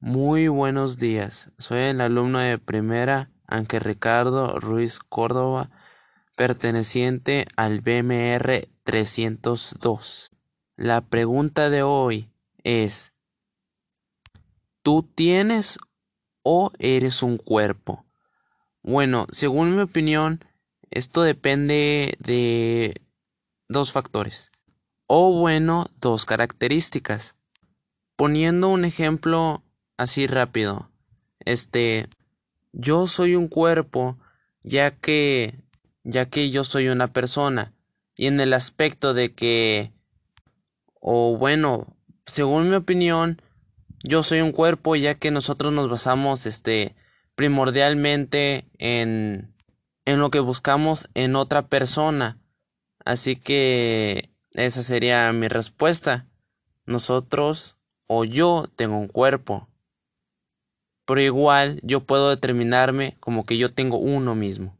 Muy buenos días. Soy el alumno de primera Ángel Ricardo Ruiz Córdoba, perteneciente al BMR 302. La pregunta de hoy es, ¿tú tienes o eres un cuerpo? Bueno, según mi opinión, esto depende de dos factores. O bueno, dos características. Poniendo un ejemplo así rápido. Este, yo soy un cuerpo ya que ya que yo soy una persona y en el aspecto de que o bueno, según mi opinión, yo soy un cuerpo ya que nosotros nos basamos este primordialmente en en lo que buscamos en otra persona. Así que esa sería mi respuesta. Nosotros o yo tengo un cuerpo pero igual yo puedo determinarme como que yo tengo uno mismo.